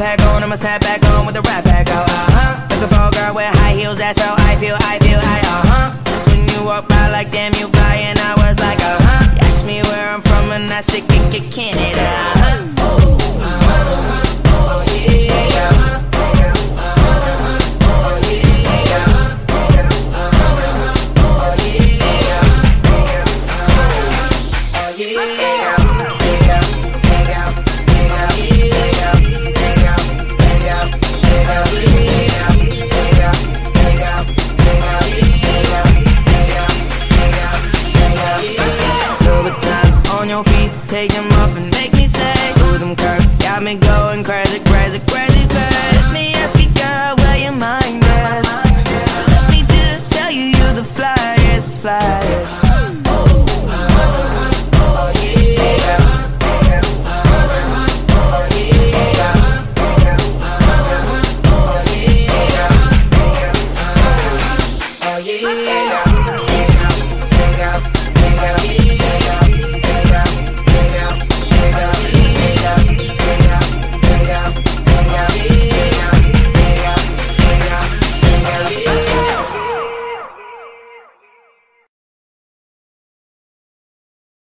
backpack on, my snap back on with the rap back out. Uh huh. Looking for a girl with high heels, that's how I feel, I feel high. Uh huh. That's when you walk by like damn you fly, and I was like, uh huh. You asked me where I'm from, and I said, Canada. Uh huh. Oh, uh-huh. Oh, yeah. Louboutins on feet, take them off and make me say, Ooh, them curves got me going crazy, crazy, crazy, babe. Let me ask you, girl, where your mind is. Let me just tell you, you're the flyest, flyest. Oh, yeah.